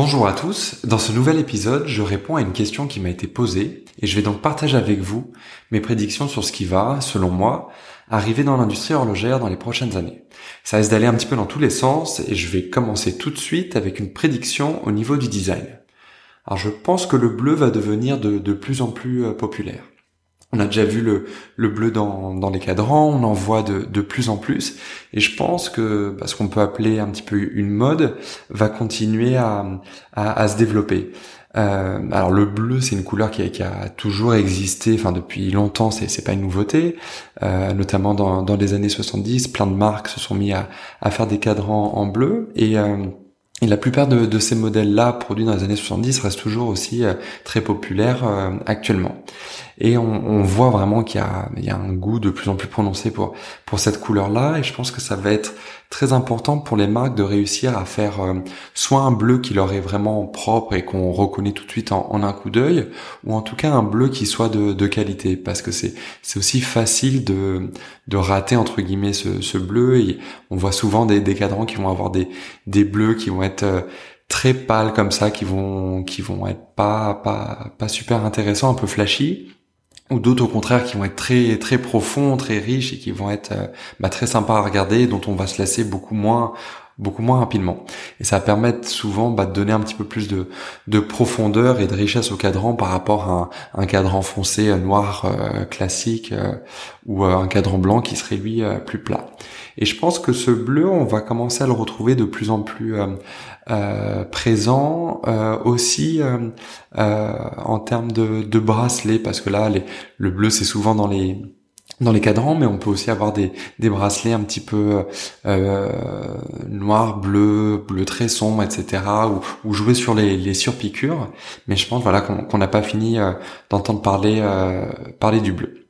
Bonjour à tous, dans ce nouvel épisode, je réponds à une question qui m'a été posée et je vais donc partager avec vous mes prédictions sur ce qui va, selon moi, arriver dans l'industrie horlogère dans les prochaines années. Ça risque d'aller un petit peu dans tous les sens et je vais commencer tout de suite avec une prédiction au niveau du design. Alors je pense que le bleu va devenir de, plus en plus euh, populaire. On a déjà vu le, le bleu dans, dans, les cadrans, on en voit de, de, plus en plus, et je pense que bah, ce qu'on peut appeler un petit peu une mode va continuer à, à, à se développer. Euh, alors le bleu, c'est une couleur qui a, qui a, toujours existé, enfin depuis longtemps, c'est c'est pas une nouveauté. Euh, notamment dans, dans les années 70, plein de marques se sont mis à, à faire des cadrans en bleu et euh, et la plupart de, de ces modèles-là, produits dans les années 70, restent toujours aussi euh, très populaires euh, actuellement. Et on, on voit vraiment qu'il y, y a, un goût de plus en plus prononcé pour pour cette couleur-là. Et je pense que ça va être très important pour les marques de réussir à faire euh, soit un bleu qui leur est vraiment propre et qu'on reconnaît tout de suite en, en un coup d'œil, ou en tout cas un bleu qui soit de, de qualité, parce que c'est aussi facile de de rater entre guillemets ce, ce bleu. Et on voit souvent des, des cadrans qui vont avoir des des bleus qui vont être euh, très pâles comme ça, qui vont qui vont être pas pas pas super intéressants, un peu flashy ou d'autres au contraire qui vont être très très profonds, très riches et qui vont être euh, bah, très sympas à regarder, dont on va se lasser beaucoup moins beaucoup moins rapidement. Et ça va permettre souvent bah, de donner un petit peu plus de, de profondeur et de richesse au cadran par rapport à un, cadran foncé euh, noir euh, classique ou un cadran blanc qui serait lui plus plat. Et je pense que ce bleu, on va commencer à le retrouver de plus en plus euh, présent euh, aussi euh, en termes de, de bracelets parce que là les, le bleu c'est souvent dans les dans les cadrans, mais on peut aussi avoir des, des bracelets un petit peu euh, noir, bleu, bleu très sombre, etc. Ou, ou jouer sur les, les surpiqûres. Mais je pense voilà qu'on n'a pas fini d'entendre parler parler du bleu.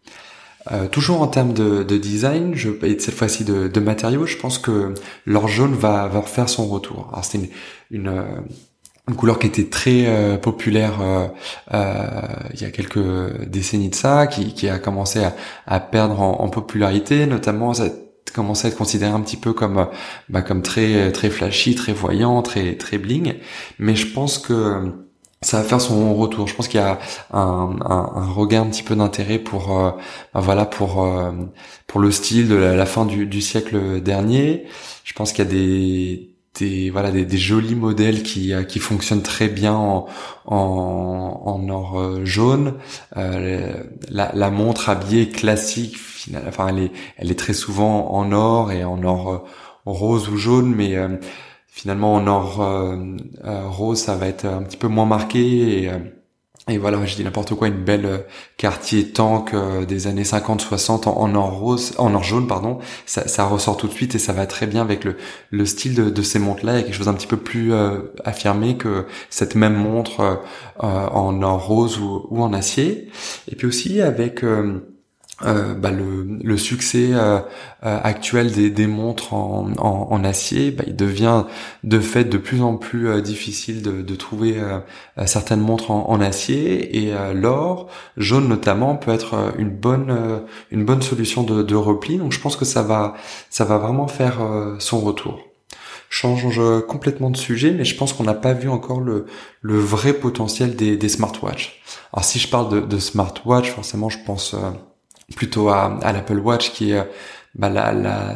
Euh, toujours en termes de, de, design, je, et cette fois-ci de, de, matériaux, je pense que l'or jaune va, va faire son retour. Alors c'était une, une, une, couleur qui était très euh, populaire euh, il y a quelques décennies de ça, qui, qui a commencé à, à perdre en, en, popularité, notamment ça commencé à être considéré un petit peu comme bah, comme très très flashy, très voyant, très très bling. Mais je pense que ça va faire son retour. Je pense qu'il y a un, un, un, regain un petit peu d'intérêt pour euh, ben voilà pour euh, pour le style de la, fin du, du, siècle dernier. Je pense qu'il y a des des voilà des, des, jolis modèles qui euh, qui fonctionnent très bien en en, en or jaune. la, la, montre habillée classique, enfin elle est elle est très souvent en or et en or rose ou jaune, mais finalement en or euh, euh, rose ça va être un petit peu moins marqué et, euh, et voilà je dis n'importe quoi une belle quartier tank des années 50 60 en, or rose en or jaune pardon. Ça, ça, ressort tout de suite et ça va très bien avec le, le style de, de ces montres là il y a quelque chose un petit peu plus affirmé que cette même montre en or rose ou, ou, en acier. Et puis aussi avec euh, bah, le, le, succès euh, euh, actuel des, des montres en, en, en acier, bah, il devient de fait de plus en plus difficile de, de trouver certaines montres en, en acier et l'or jaune notamment peut être une bonne une bonne solution de, de, repli. Donc je pense que ça va ça va vraiment faire son retour. Change complètement de sujet, mais je pense qu'on n'a pas vu encore le, le vrai potentiel des, des smartwatches. Alors si je parle de, de smartwatch, forcément je pense plutôt à, à l'Apple Watch qui est bah, la, la,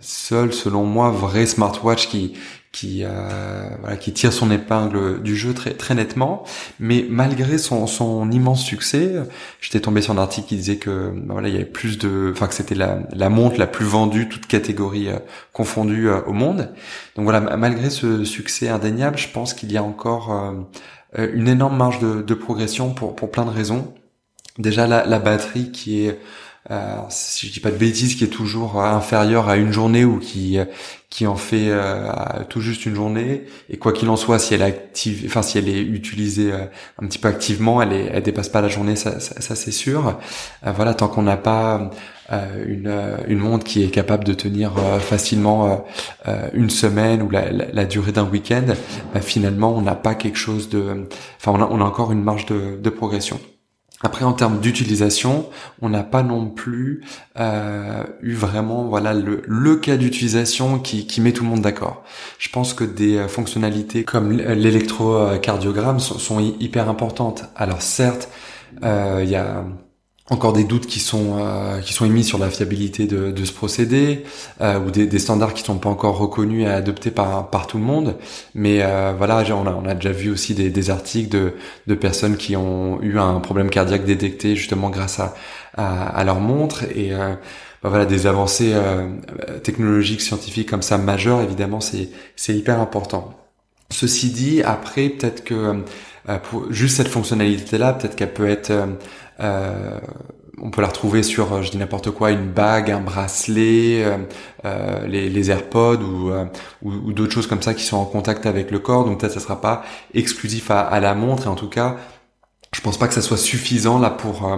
seule, selon moi, vraie smartwatch qui qui euh, voilà, qui tire son épingle du jeu très très nettement. Mais malgré son, son immense succès, j'étais tombé sur un article qui disait que bah, voilà il y avait plus de, enfin que c'était la, la montre la plus vendue, toute catégorie euh, confondue euh, au monde. Donc voilà, malgré ce succès indéniable, je pense qu'il y a encore euh, une énorme marge de, de progression pour pour plein de raisons. Déjà la, batterie qui est euh, si je dis pas de bêtises, qui est toujours inférieur à une journée ou qui qui en fait tout juste une journée. Et quoi qu'il en soit, si elle est active, enfin si elle est utilisée un petit peu activement, elle est, elle dépasse pas la journée, ça, ça, c'est sûr. voilà, tant qu'on n'a pas euh, une, euh, une montre qui est capable de tenir euh, facilement une semaine ou la, la, durée d'un week-end, bah, finalement on n'a pas quelque chose de, enfin on a, on a encore une marge de, de progression. Après, en termes d'utilisation, on n'a pas non plus euh, eu vraiment voilà le, le cas d'utilisation qui, qui met tout le monde d'accord. Je pense que des fonctionnalités comme l'électrocardiogramme sont, sont hyper importantes. Alors certes, il y a encore des doutes qui sont euh, qui sont émis sur la fiabilité de, de ce procédé euh, ou des, des, standards qui sont pas encore reconnus et adoptés par par tout le monde. Mais euh, voilà on a on a déjà vu aussi des, des articles de de personnes qui ont eu un problème cardiaque détecté justement grâce à à, à leur montre. Et bah voilà des avancées technologiques scientifiques comme ça majeures évidemment c'est c'est hyper important. Ceci dit après peut-être que pour juste cette fonctionnalité là peut-être qu'elle peut être euh, on peut la retrouver sur, euh, je dis n'importe quoi, une bague, un bracelet, euh, les, AirPods ou, d'autres choses comme ça qui sont en contact avec le corps. Donc peut-être ça sera pas exclusif à, la montre. Et en tout cas, je pense pas que ça soit suffisant là pour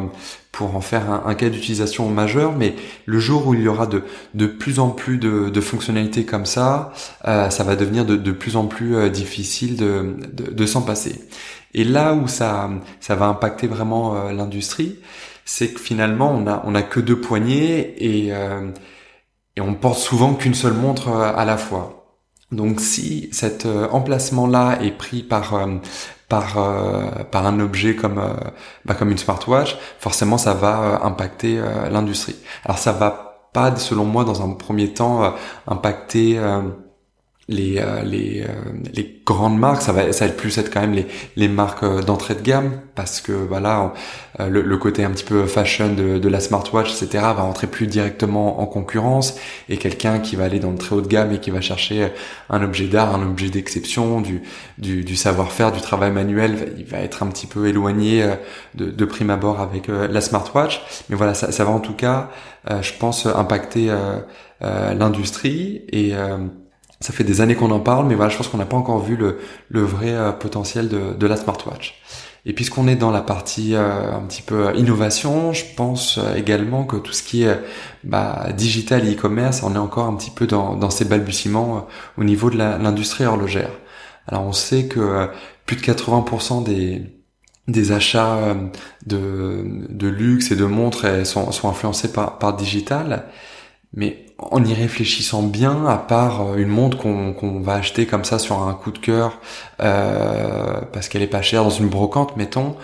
pour en faire un, cas d'utilisation majeur. Mais le jour où il y aura de de plus en plus de, de fonctionnalités comme ça, ça va devenir de, de plus en plus difficile de, de, de s'en passer. Et là où ça, ça va impacter vraiment euh, l'industrie, c'est que finalement on a, on a que deux poignées et, euh, et on porte souvent qu'une seule montre euh, à la fois. Donc si cet emplacement-là est pris par par par un objet comme bah, comme une smartwatch, forcément ça va impacter l'industrie. Alors ça va pas, selon moi, dans un premier temps, impacter les euh, les euh, les grandes marques ça va ça va plus être quand même les les marques euh, d'entrée de gamme parce que voilà le, le, côté un petit peu fashion de, de la smartwatch etc va rentrer plus directement en concurrence et quelqu'un qui va aller dans le très haut de gamme et qui va chercher un objet d'art un objet d'exception du du, du savoir-faire du travail manuel il va être un petit peu éloigné de, de prime abord avec la smartwatch. Mais voilà ça, ça va en tout cas je pense impacter l'industrie et ça fait des années qu'on en parle, mais voilà, je pense qu'on n'a pas encore vu le, le vrai euh, potentiel de, de, la smartwatch. Et puisqu'on est dans la partie euh, un petit peu euh, innovation, je pense également que tout ce qui est bah, digital et e-commerce, on est encore un petit peu dans, dans ces balbutiements au niveau de l'industrie horlogère. Alors on sait que plus de 80% des, des achats de, de luxe et de montres sont, sont influencés par, par digital, mais en y réfléchissant bien, à part euh, une montre qu'on va acheter comme ça sur un coup de cœur euh, parce qu'elle est pas chère dans une brocante, mettons,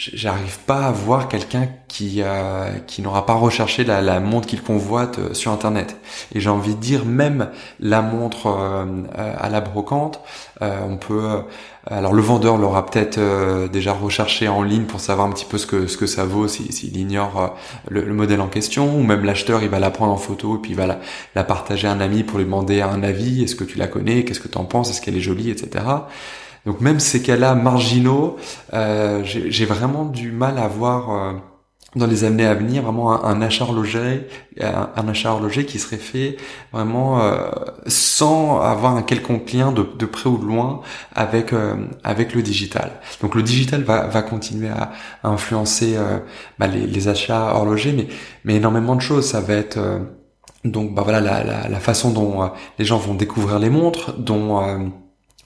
j'arrive pas à voir quelqu'un qui euh, qui n'aura pas recherché la, la montre qu'il convoite euh, sur internet. Et j'ai envie de dire même la montre euh, à la brocante on peut alors le vendeur l'aura peut-être déjà recherché en ligne pour savoir un petit peu ce que ce que ça vaut s'il si, ignore le, le, modèle en question ou même l'acheteur il va la prendre en photo et puis il va la, la partager à un ami pour lui demander un avis est-ce que tu la connais qu'est-ce que tu en penses est-ce qu'elle est jolie etc donc même ces cas-là marginaux, euh, j'ai vraiment du mal à voir euh, dans les années à venir vraiment un, achat horloger, un, achat horloger qui serait fait vraiment euh, sans avoir un quelconque lien de, de près ou de loin avec avec le digital. Donc le digital va, va continuer à, influencer bah, les, les, achats horlogers, mais mais énormément de choses. Ça va être donc bah voilà la, la, la façon dont les gens vont découvrir les montres, dont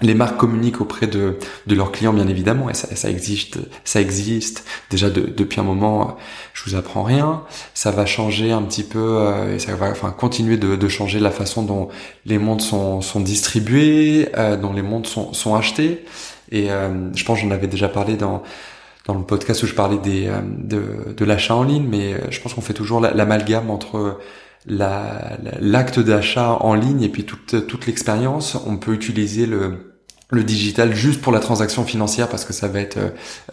les marques communiquent auprès de, de leurs clients bien évidemment et ça, ça existe ça existe déjà depuis un moment je vous apprends rien. Ça va changer un petit peu euh, et ça va enfin continuer de, de, changer la façon dont les montres sont, sont distribuées euh, dont les montres sont, sont achetées. Et euh, je pense j'en avais déjà parlé dans dans le podcast où je parlais des de, de l'achat en ligne mais je pense qu'on fait toujours l'amalgame entre l'acte d'achat en ligne et puis toute, toute l'expérience, on peut utiliser le, le digital juste pour la transaction financière parce que ça va être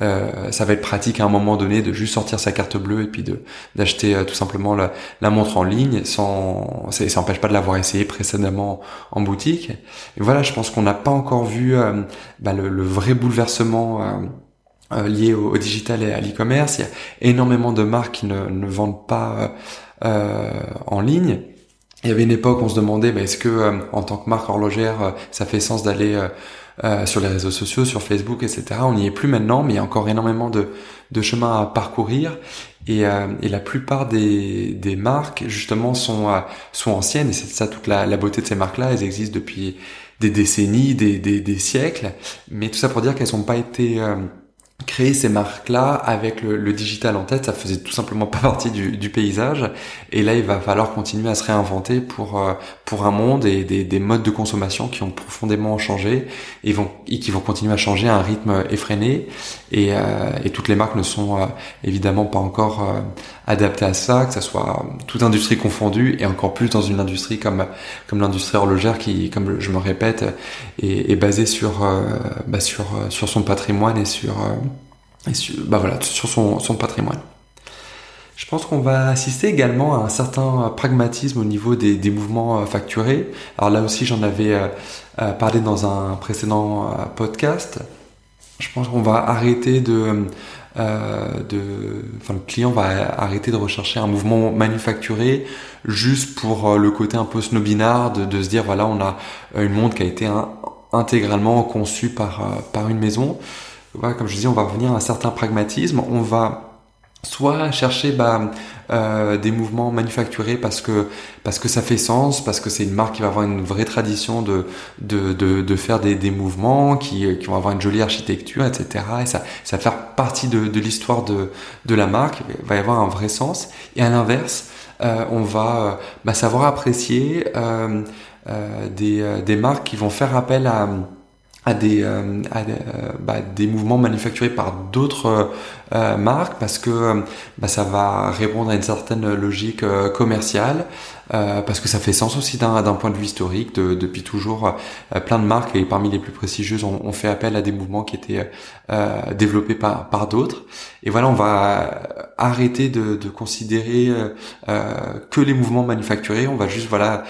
euh, ça va être pratique à un moment donné de juste sortir sa carte bleue et puis de d'acheter euh, tout simplement la, la, montre en ligne sans ça, ça empêche pas de l'avoir essayé précédemment en boutique et voilà je pense qu'on n'a pas encore vu euh, bah, le, le, vrai bouleversement liées au, digital et à l'e-commerce. Il y a énormément de marques qui ne, ne vendent pas en ligne. Il y avait une époque, on se demandait, bah, est-ce que en tant que marque horlogère, ça fait sens d'aller euh, sur les réseaux sociaux, sur Facebook, etc. On n'y est plus maintenant, mais il y a encore énormément de, de chemin à parcourir. Et, euh, et la plupart des, des, marques, justement, sont, euh, sont anciennes. Et c'est ça toute la, la beauté de ces marques-là. Elles existent depuis des décennies, des, des, des siècles. Mais tout ça pour dire qu'elles n'ont pas été créer ces marques-là avec le, digital en tête, ça faisait tout simplement pas partie du, du, paysage. Et là, il va falloir continuer à se réinventer pour euh, pour un monde et des, des, modes de consommation qui ont profondément changé et, vont, et qui vont continuer à changer à un rythme effréné. Et, euh, et toutes les marques ne sont euh, évidemment pas encore adaptées à ça, que ça soit toute industrie confondue et encore plus dans une industrie comme comme l'industrie horlogère qui, comme je me répète, est, est basée sur bah sur sur son patrimoine et sur et sur, bah voilà, sur son, patrimoine. Je pense qu'on va assister également à un certain pragmatisme au niveau des, mouvements euh, facturés. Alors là aussi, j'en avais euh, euh, parlé dans un précédent podcast. Je pense qu'on va arrêter de, de, enfin le client va arrêter de rechercher un mouvement manufacturé juste pour le côté un peu snobinard de, se dire voilà on a une montre qui a été intégralement conçue par par une maison voilà, comme je disais, on va revenir à un certain pragmatisme. On va soit chercher bah, euh, des mouvements manufacturés parce que parce que ça fait sens, parce que c'est une marque qui va avoir une vraie tradition de de, de, de faire des, des mouvements, qui, qui vont avoir une jolie architecture, etc. Et ça ça va faire partie de, de l'histoire de de la marque. Il va y avoir un vrai sens. Et à l'inverse, euh, on va euh, bah, savoir apprécier euh, euh, des des marques qui vont faire appel à à des, euh, euh, bah, des, mouvements manufacturés par d'autres euh, marques parce que bah, ça va répondre à une certaine logique commerciale parce que ça fait sens aussi d'un point de vue historique de, depuis toujours plein de marques et parmi les plus prestigieuses ont on fait appel à des mouvements qui étaient développés par, par d'autres. Et voilà on va arrêter de, de considérer que les mouvements manufacturés. On va juste voilà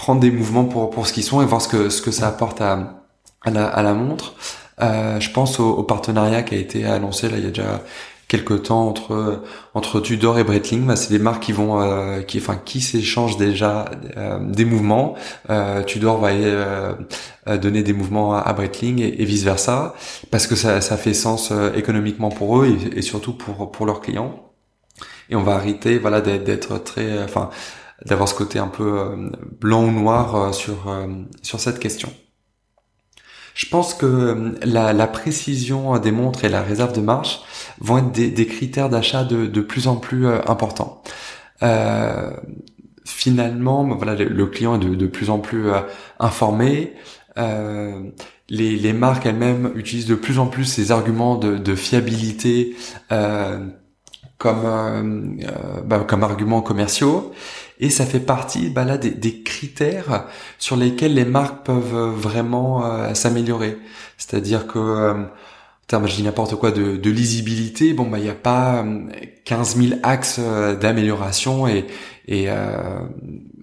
prendre des mouvements pour pour ce qu'ils sont et voir ce que ce que ça apporte à à la, à la montre. Euh, je pense au, au, partenariat qui a été annoncé là il y a déjà quelques temps entre entre Tudor et Breitling. Bah, c'est des marques qui vont euh, qui enfin qui s'échangent déjà euh, des mouvements. Euh, Tudor va euh, donner des mouvements à, Breitling et, vice versa parce que ça ça fait sens économiquement pour eux et, et, surtout pour pour leurs clients. Et on va arrêter voilà d'être très enfin d'avoir ce côté un peu euh, blanc ou noir euh, sur euh, sur cette question. Je pense que la, la, précision des montres et la réserve de marche vont être des, des critères d'achat de, de, plus en plus importants. Euh, finalement, voilà, le, client est de, de, plus en plus informé. Euh, les, les, marques elles-mêmes utilisent de plus en plus ces arguments de, de fiabilité comme bah, comme arguments commerciaux et ça fait partie bah là des, critères sur lesquels les marques peuvent vraiment euh, s'améliorer. C'est-à-dire que euh, je dis n'importe quoi de, lisibilité, bon bah il n'y a pas 15 euh, 000 axes euh, d'amélioration et et,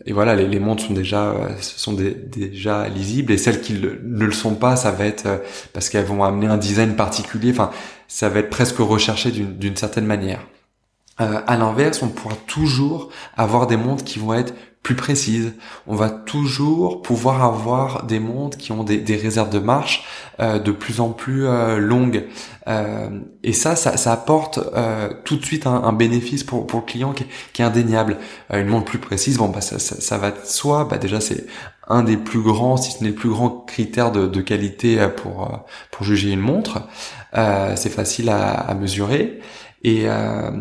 et voilà les, les, montres sont déjà sont déjà lisibles. Et celles qui ne le sont pas ça va être parce qu'elles vont amener un design particulier. Enfin ça va être presque recherché d'une certaine manière euh, à l'inverse, on pourra toujours avoir des montres qui vont être plus précises. On va toujours pouvoir avoir des montres qui ont des, réserves de marche euh, de plus en plus euh, longues. Euh, et ça, ça, apporte tout de suite un, bénéfice pour, pour le client qui, est indéniable. une montre plus précise, bon, bah, ça, ça, ça va de soi. Bah, déjà, c'est un des plus grands, si ce n'est le plus grand critère de, de qualité pour, pour juger une montre. c'est facile à, à mesurer. Et, euh,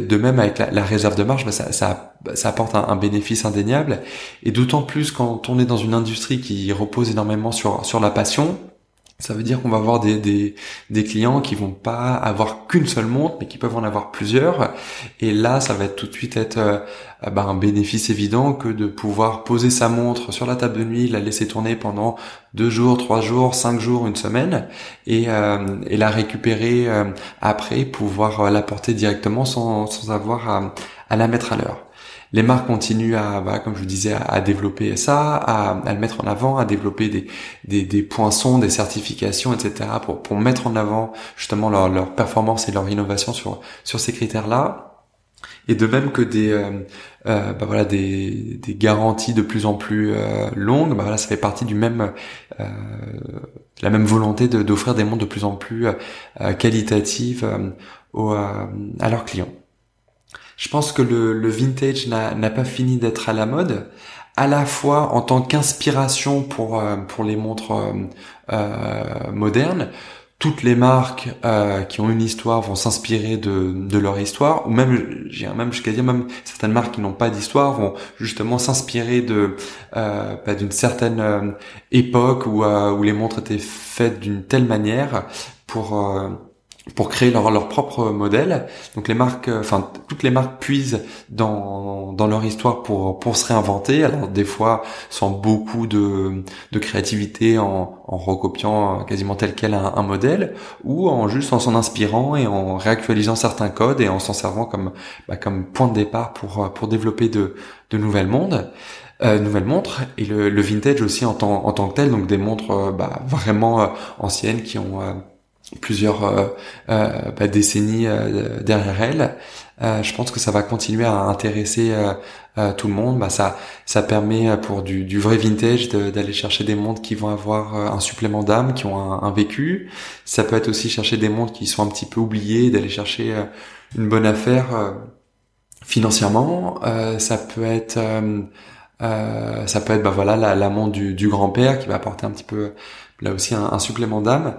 de même avec la, réserve de marge, bah ça, apporte un, un, bénéfice indéniable. Et d'autant plus quand on est dans une industrie qui repose énormément sur la passion, ça veut dire qu'on va avoir des, des, clients qui vont pas avoir qu'une seule montre, mais qui peuvent en avoir plusieurs. Et là, ça va tout de suite être euh, bah, un bénéfice évident que de pouvoir poser sa montre sur la table de nuit, la laisser tourner pendant deux jours, trois jours, cinq jours, une semaine, et, euh, la récupérer euh, après, pouvoir la porter directement sans, sans avoir à la mettre à l'heure. Les marques continuent à, bah, comme je vous disais, à, développer ça, à, le mettre en avant, à développer des, des, des poinçons, des certifications, etc. pour, pour mettre en avant justement leur, leur performance et leur innovation sur, sur ces critères-là et de même que des euh, euh, bah voilà des, des, garanties de plus en plus euh, longues bah voilà ça fait partie du même la même volonté d'offrir des montres de plus en plus qualitatives à leurs clients je pense que le, le vintage n'a pas fini d'être à la mode à la fois en tant qu'inspiration pour pour les montres modernes. Toutes les marques euh, qui ont une histoire vont s'inspirer de, de leur histoire, ou même, j'ai même jusqu'à dire même certaines marques qui n'ont pas d'histoire vont justement s'inspirer de euh, bah, d'une certaine euh, époque où, euh, où les montres étaient faites d'une telle manière pour pour créer leur, leur propre modèle. Donc les marques, euh, enfin toutes les marques puisent dans, dans leur histoire pour, pour se réinventer. Alors des fois sans beaucoup de, de créativité en, en recopiant quasiment tel quel un, un, modèle, ou en juste en s'en inspirant et en réactualisant certains codes et en s'en servant comme, bah, comme point de départ pour, pour développer de, de nouvelles mondes. Euh, nouvelles montres et le, le, vintage aussi en tant, en tant que tel, donc des montres euh, bah, vraiment euh, anciennes qui ont plusieurs euh, euh, bah, décennies euh, derrière elle. je pense que ça va continuer à intéresser tout le monde. Bah, ça, ça permet pour du, du vrai vintage d'aller chercher des montres qui vont avoir un supplément d'âme, qui ont un, un, vécu. Ça peut être aussi chercher des montres qui sont un petit peu oubliées, d'aller chercher une bonne affaire financièrement. ça peut être ça peut être bah voilà la, la montre du, du grand-père qui va apporter un petit peu là aussi un, un supplément d'âme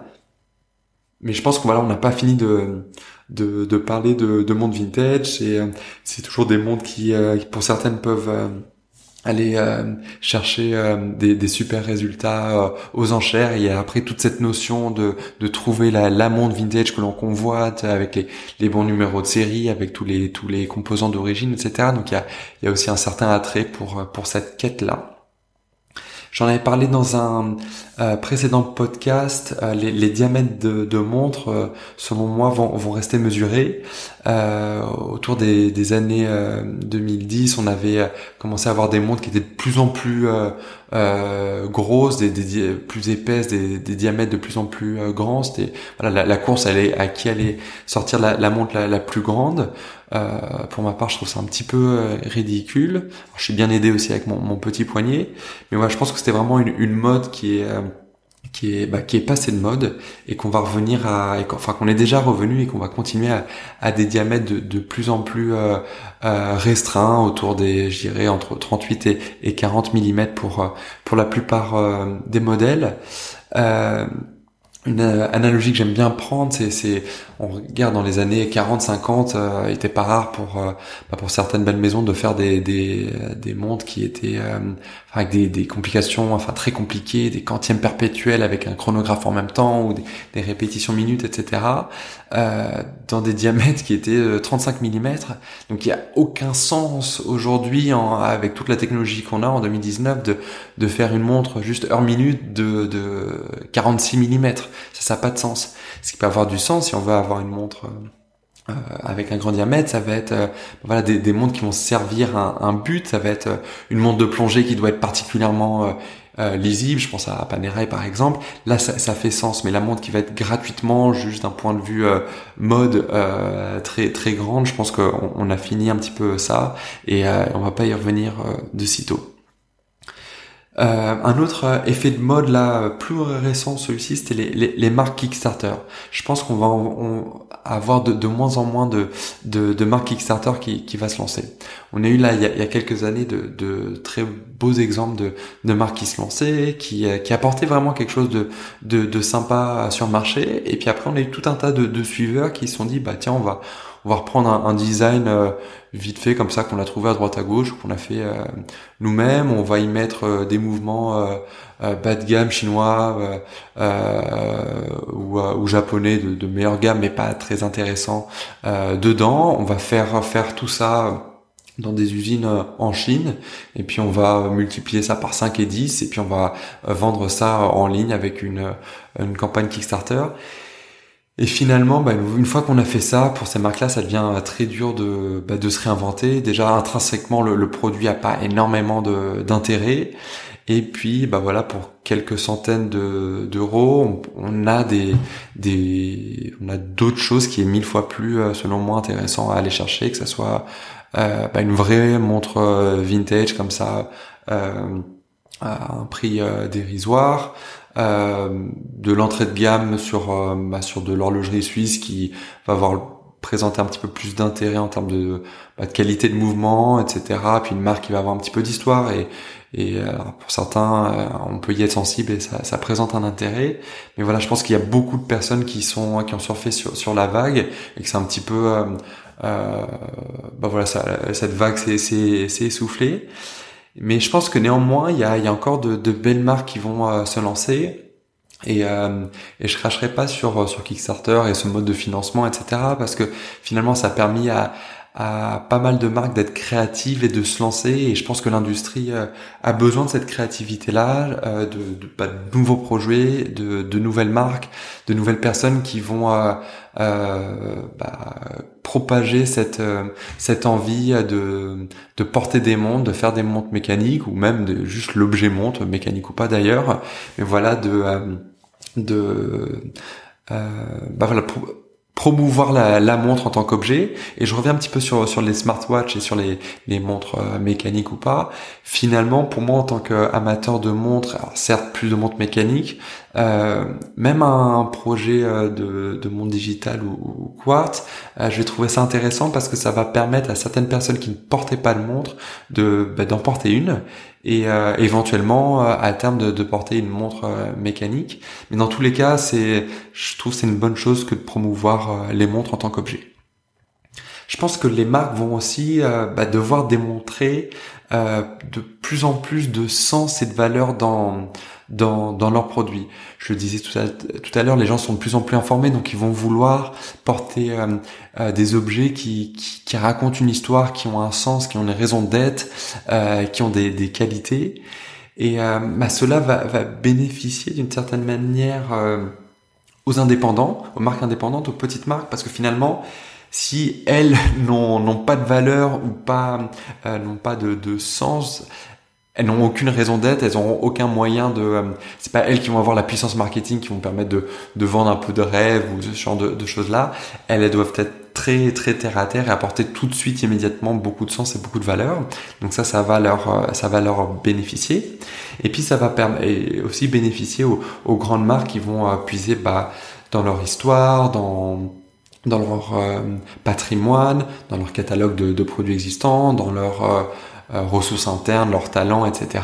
mais je pense qu'on voilà, on n'a pas fini de, de, de parler de, de monde vintage. Et euh, c'est toujours des mondes qui, euh, pour certaines, peuvent euh, aller chercher des, des, super résultats aux enchères. Et après toute cette notion de, de trouver la, la monde vintage que l'on convoite avec les, les bons numéros de série, avec tous les tous les composants d'origine, etc. Donc il y a, il y a aussi un certain attrait pour pour cette quête là. J'en avais parlé dans un euh, précédent podcast. Euh, les, diamètres de, de montres, euh, selon moi, vont rester mesurés. Autour des, des années 2010, on avait commencé à avoir des montres qui étaient de plus en plus grosses, des, des, plus épaisses, des, des, diamètres de plus en plus grands. C'était voilà, la, la, course, est à qui allait sortir la, la montre la, la plus grande. Euh, pour ma part, je trouve ça un petit peu euh, ridicule. je suis bien aidé aussi avec mon, mon petit poignet, mais moi, je pense que c'était vraiment une, une, mode qui est euh, qui est bah, qui est passée de mode et qu'on va revenir à, enfin qu'on est déjà revenu et qu'on va continuer à, à, des diamètres de, de plus en plus euh, restreints, autour des, je dirais entre 38 et, et 40 mm pour pour la plupart des modèles. Euh, une analogie que j'aime bien prendre, c'est, on regarde dans les années 40-50, euh, il était pas rare pour, euh, bah, pour certaines belles maisons de faire des, des, des montres qui étaient euh, avec des, des, complications, enfin très compliquées, des quantièmes perpétuels avec un chronographe en même temps ou des, répétitions minutes, etc. Euh, dans des diamètres qui étaient 35 mm. Donc il n'y a aucun sens aujourd'hui, avec toute la technologie qu'on a en 2019, de, de faire une montre juste heure minute de, de 46 mm ça n'a pas de sens. Ce qui peut avoir du sens si on veut avoir une montre euh, euh, avec un grand diamètre, ça va être euh, voilà des, montres qui vont servir un, but. Ça va être une montre de plongée qui doit être particulièrement lisible. Je pense à Panerai par exemple. Là, ça, ça, fait sens. Mais la montre qui va être gratuitement, juste d'un point de vue mode très très grande, je pense qu'on on a fini un petit peu ça et on va pas y revenir de sitôt. Euh, un autre euh, effet de mode là plus récent, celui-ci, c'était les, marques Kickstarter. Je pense qu'on va avoir de, moins en moins de, marques Kickstarter qui, qui va se lancer. On a eu là il y a, quelques années de, très beaux exemples de, marques qui se lançaient, qui, euh, apportaient vraiment quelque chose de sympa sur le marché. Et puis après on a eu tout un tas de, de suiveurs qui se sont dit bah tiens on va on va reprendre un, design euh, vite fait comme ça qu'on a trouvé à droite à gauche, qu'on a fait euh, nous-mêmes. On va y mettre euh, des mouvements bas de gamme chinois ou, japonais de, meilleure gamme, mais pas très intéressants dedans. On va faire faire tout ça dans des usines en Chine et puis on va multiplier ça par 5 et 10 et puis on va vendre ça en ligne avec une campagne Kickstarter Et finalement, bah, une fois qu'on a fait ça, pour ces marques-là, ça devient très dur de, bah, de se réinventer. Déjà, intrinsèquement, le, produit a pas énormément d'intérêt. Et puis, bah voilà, pour quelques centaines d'euros, on, a des, des, on a d'autres choses qui est mille fois plus, euh, selon moi, intéressant à aller chercher, que ce soit euh, bah, une vraie montre euh, vintage comme ça, euh, à un prix euh, dérisoire, de l'entrée de gamme sur, bah, sur de l'horlogerie suisse qui va avoir présenter un petit peu plus d'intérêt en termes de, bah, de, qualité de mouvement, etc. Puis une marque qui va avoir un petit peu d'histoire et, et pour certains, on peut y être sensible et ça, ça, présente un intérêt. Mais voilà, je pense qu'il y a beaucoup de personnes qui sont qui ont surfé sur, sur la vague et que c'est un petit peu euh, bah voilà, ça, cette vague s'est essoufflée. Mais je pense que néanmoins, il y a, y a encore de, de, belles marques qui vont euh, se lancer. Et, euh, et je cracherai pas sur sur Kickstarter et ce mode de financement, etc. Parce que finalement, ça a permis à, à pas mal de marques d'être créatives et de se lancer. Et je pense que l'industrie euh, a besoin de cette créativité-là, euh, de, de, bah, de, nouveaux projets, de, de, nouvelles marques, de nouvelles personnes qui vont euh, euh bah, propager cette cette envie de de porter des montres, de faire des montres mécaniques ou même de juste l'objet montre mécanique ou pas d'ailleurs. Mais voilà de de bah voilà promouvoir la, montre en tant qu'objet. Et je reviens un petit peu sur sur les smartwatches et sur les, les montres euh, mécaniques ou pas. Finalement pour moi en tant qu'amateur de montres certes plus de montres mécaniques euh, même un projet euh, de, de montre digital ou, ou quartz euh, je vais trouver ça intéressant parce que ça va permettre à certaines personnes qui ne portaient pas de montre de bah, d'en porter une et euh, éventuellement euh, à terme de, de, porter une montre euh, mécanique. Mais dans tous les cas, c'est, je trouve c'est une bonne chose que de promouvoir les montres en tant qu'objet. Je pense que les marques vont aussi bah, devoir démontrer de plus en plus de sens et de valeur dans dans, dans leurs produits. Je le disais tout à, tout à l'heure, les gens sont de plus en plus informés, donc ils vont vouloir porter euh, euh, des objets qui, qui, qui, racontent une histoire, qui ont un sens, qui ont une raison d'être, euh, qui ont des, des qualités. Et bah, cela va, va bénéficier d'une certaine manière aux indépendants, aux marques indépendantes, aux petites marques, parce que finalement, si elles n'ont pas de valeur ou pas n'ont pas de, de sens, elles n'ont aucune raison d'être, elles n'auront aucun moyen de. Euh, c'est pas elles qui vont avoir la puissance marketing qui vont permettre de, de vendre un peu de rêve ou ce genre de, de choses là. Elles, elles doivent être très très terre à terre et apporter tout de suite immédiatement beaucoup de sens et beaucoup de valeur. Donc ça, ça va leur euh, ça va leur bénéficier. Et puis ça va permettre aussi bénéficier aux, aux, grandes marques qui vont euh, puiser bah, dans leur histoire, dans dans leur patrimoine, dans leur catalogue de, de produits existants, dans leur euh, ressources internes, leurs talents, etc.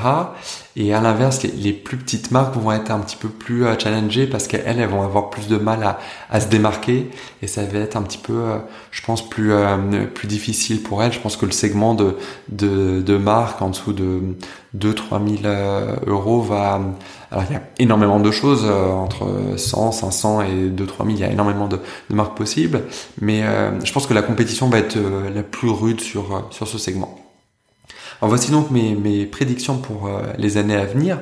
Et à l'inverse, les, plus petites marques vont être un petit peu plus euh, challengées parce qu'elles, elles vont avoir plus de mal à, à, se démarquer et ça va être un petit peu, euh, je pense, plus plus difficile pour elles. Je pense que le segment de de, de marques en dessous de 2-3 000 euros va alors il y a énormément de choses entre 100, 500 et 2 3 000, il y a énormément de, de marques possibles, mais je pense que la compétition va être la plus rude sur sur ce segment. Voici donc mes, prédictions pour euh, les années à venir.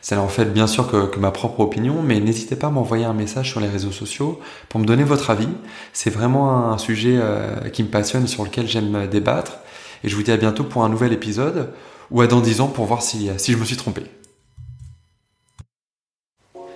C'est en fait bien sûr que, ma propre opinion, mais n'hésitez pas à m'envoyer un message sur les réseaux sociaux pour me donner votre avis. C'est vraiment un sujet euh, qui me passionne sur lequel j'aime débattre. Et je vous dis à bientôt pour un nouvel épisode, ou à dans 10 ans pour voir si je me suis trompé.